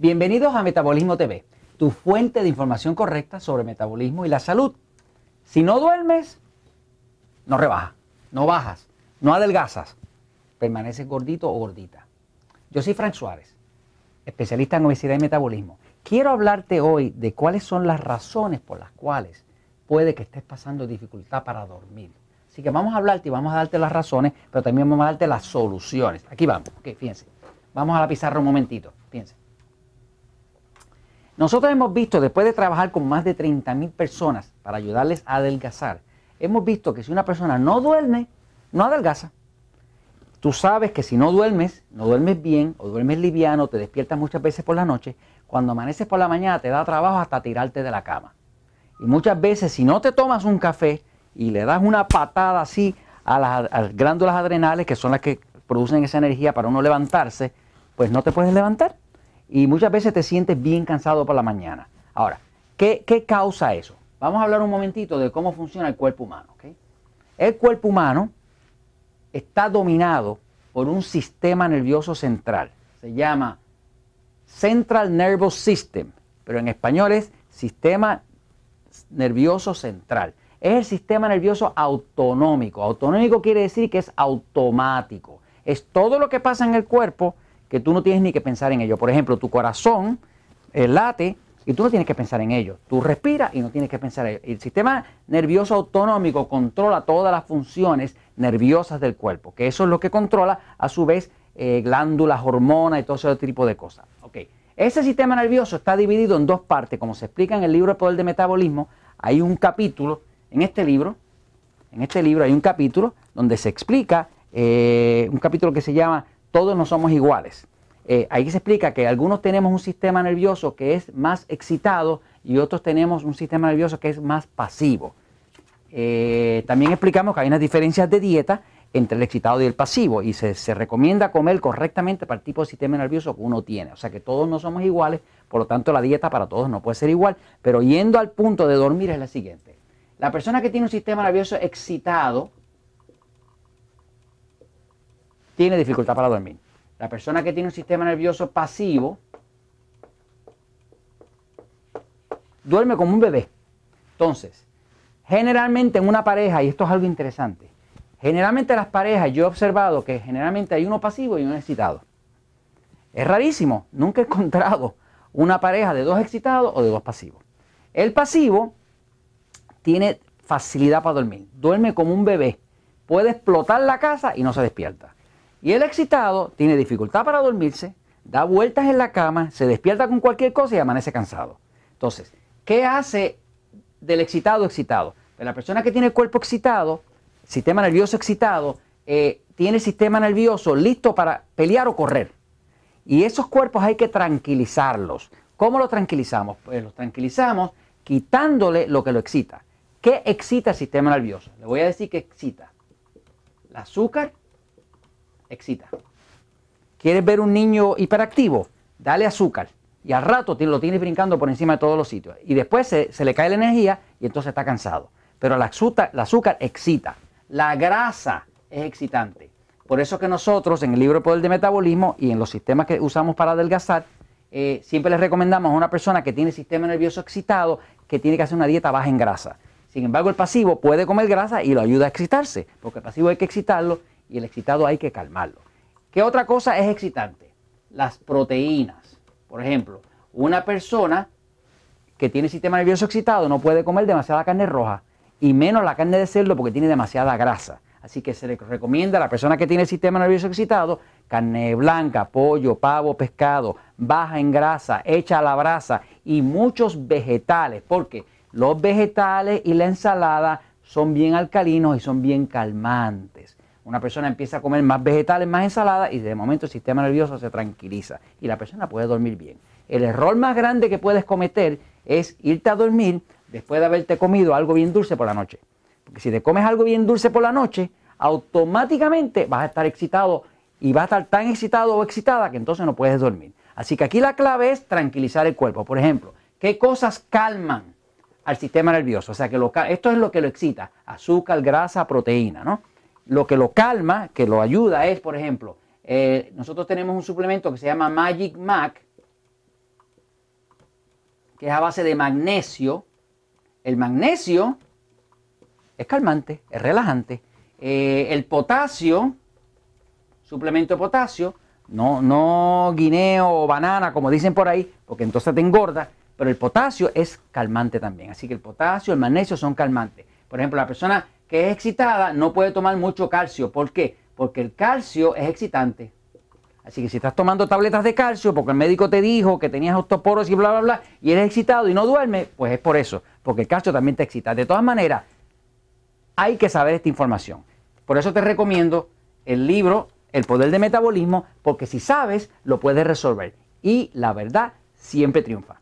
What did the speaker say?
Bienvenidos a Metabolismo TV, tu fuente de información correcta sobre metabolismo y la salud. Si no duermes, no rebajas, no bajas, no adelgazas, permaneces gordito o gordita. Yo soy Frank Suárez, especialista en obesidad y metabolismo. Quiero hablarte hoy de cuáles son las razones por las cuales puede que estés pasando dificultad para dormir. Así que vamos a hablarte y vamos a darte las razones, pero también vamos a darte las soluciones. Aquí vamos, ok, fíjense. Vamos a la pizarra un momentito, fíjense. Nosotros hemos visto, después de trabajar con más de 30 mil personas para ayudarles a adelgazar, hemos visto que si una persona no duerme, no adelgaza. Tú sabes que si no duermes, no duermes bien o duermes liviano, te despiertas muchas veces por la noche, cuando amaneces por la mañana te da trabajo hasta tirarte de la cama. Y muchas veces si no te tomas un café y le das una patada así a las, glándulas adrenales, que son las que producen esa energía para uno levantarse, pues no te puedes levantar y muchas veces te sientes bien cansado por la mañana. Ahora, ¿qué, causa eso? Vamos a hablar un momentito de cómo funciona el cuerpo humano. El cuerpo humano está dominado por un sistema nervioso central. Se llama Central Nervous System, pero en español es sistema nervioso central. Es el sistema nervioso autonómico. Autonómico quiere decir que es automático. Es todo lo que pasa en el cuerpo que tú no tienes ni que pensar en ello. Por ejemplo, tu corazón eh, late y tú no tienes que pensar en ello. Tú respiras y no tienes que pensar en ello. El sistema nervioso autonómico controla todas las funciones nerviosas del cuerpo, que eso es lo que controla a su vez eh, glándulas, hormonas y todo ese tipo de cosas. Okay. Ese sistema nervioso está dividido en dos partes, como se explica en el libro El Poder de Metabolismo. Hay un capítulo, en este libro, en este libro hay un capítulo donde se explica, eh, un capítulo que se llama todos no somos iguales. Eh, ahí se explica que algunos tenemos un sistema nervioso que es más excitado y otros tenemos un sistema nervioso que es más pasivo. Eh, también explicamos que hay unas diferencias de dieta entre el excitado y el pasivo y se, se, recomienda comer correctamente para el tipo de sistema nervioso que uno tiene. O sea que todos no somos iguales, por lo tanto la dieta para todos no puede ser igual, pero yendo al punto de dormir es la siguiente. La persona que tiene un sistema nervioso excitado tiene dificultad para dormir. La persona que tiene un sistema nervioso pasivo duerme como un bebé. Entonces, generalmente en una pareja, y esto es algo interesante, generalmente las parejas yo he observado que generalmente hay uno pasivo y uno excitado. Es rarísimo, nunca he encontrado una pareja de dos excitados o de dos pasivos. El pasivo tiene facilidad para dormir, duerme como un bebé, puede explotar la casa y no se despierta. Y el excitado tiene dificultad para dormirse, da vueltas en la cama, se despierta con cualquier cosa y amanece cansado. Entonces, ¿qué hace del excitado excitado? Pues la persona que tiene el cuerpo excitado, sistema nervioso excitado, eh, tiene el sistema nervioso listo para pelear o correr. Y esos cuerpos hay que tranquilizarlos. ¿Cómo los tranquilizamos? Pues los tranquilizamos quitándole lo que lo excita. ¿Qué excita el sistema nervioso? Le voy a decir que excita. El azúcar excita. ¿Quieres ver un niño hiperactivo? Dale azúcar. Y al rato lo tienes brincando por encima de todos los sitios. Y después se, le cae la energía y entonces está cansado. Pero el azúcar, excita. La grasa es excitante. Por eso que nosotros en el libro Poder de Metabolismo y en los sistemas que usamos para adelgazar, eh, siempre les recomendamos a una persona que tiene sistema nervioso excitado que tiene que hacer una dieta baja en grasa. Sin embargo, el pasivo puede comer grasa y lo ayuda a excitarse, porque el pasivo hay que excitarlo y el excitado hay que calmarlo. ¿Qué otra cosa es excitante? Las proteínas. Por ejemplo, una persona que tiene sistema nervioso excitado no puede comer demasiada carne roja y menos la carne de cerdo porque tiene demasiada grasa. Así que se le recomienda a la persona que tiene sistema nervioso excitado carne blanca, pollo, pavo, pescado, baja en grasa, hecha a la brasa y muchos vegetales, porque los vegetales y la ensalada son bien alcalinos y son bien calmantes. Una persona empieza a comer más vegetales, más ensalada y de momento el sistema nervioso se tranquiliza y la persona puede dormir bien. El error más grande que puedes cometer es irte a dormir después de haberte comido algo bien dulce por la noche. Porque si te comes algo bien dulce por la noche, automáticamente vas a estar excitado y vas a estar tan excitado o excitada que entonces no puedes dormir. Así que aquí la clave es tranquilizar el cuerpo. Por ejemplo, ¿qué cosas calman al sistema nervioso? O sea, que esto es lo que lo excita. Azúcar, grasa, proteína, ¿no? Lo que lo calma, que lo ayuda es, por ejemplo, eh, nosotros tenemos un suplemento que se llama Magic Mac, que es a base de magnesio. El magnesio es calmante, es relajante. Eh, el potasio, suplemento de potasio, no, no guineo o banana, como dicen por ahí, porque entonces te engorda, pero el potasio es calmante también. Así que el potasio, el magnesio son calmantes. Por ejemplo, la persona que es excitada no puede tomar mucho calcio. ¿Por qué? Porque el calcio es excitante. Así que si estás tomando tabletas de calcio porque el médico te dijo que tenías osteoporosis y bla, bla, bla, y eres excitado y no duermes, pues es por eso, porque el calcio también te excita. De todas maneras, hay que saber esta información. Por eso te recomiendo el libro El poder de metabolismo, porque si sabes, lo puedes resolver. Y la verdad siempre triunfa.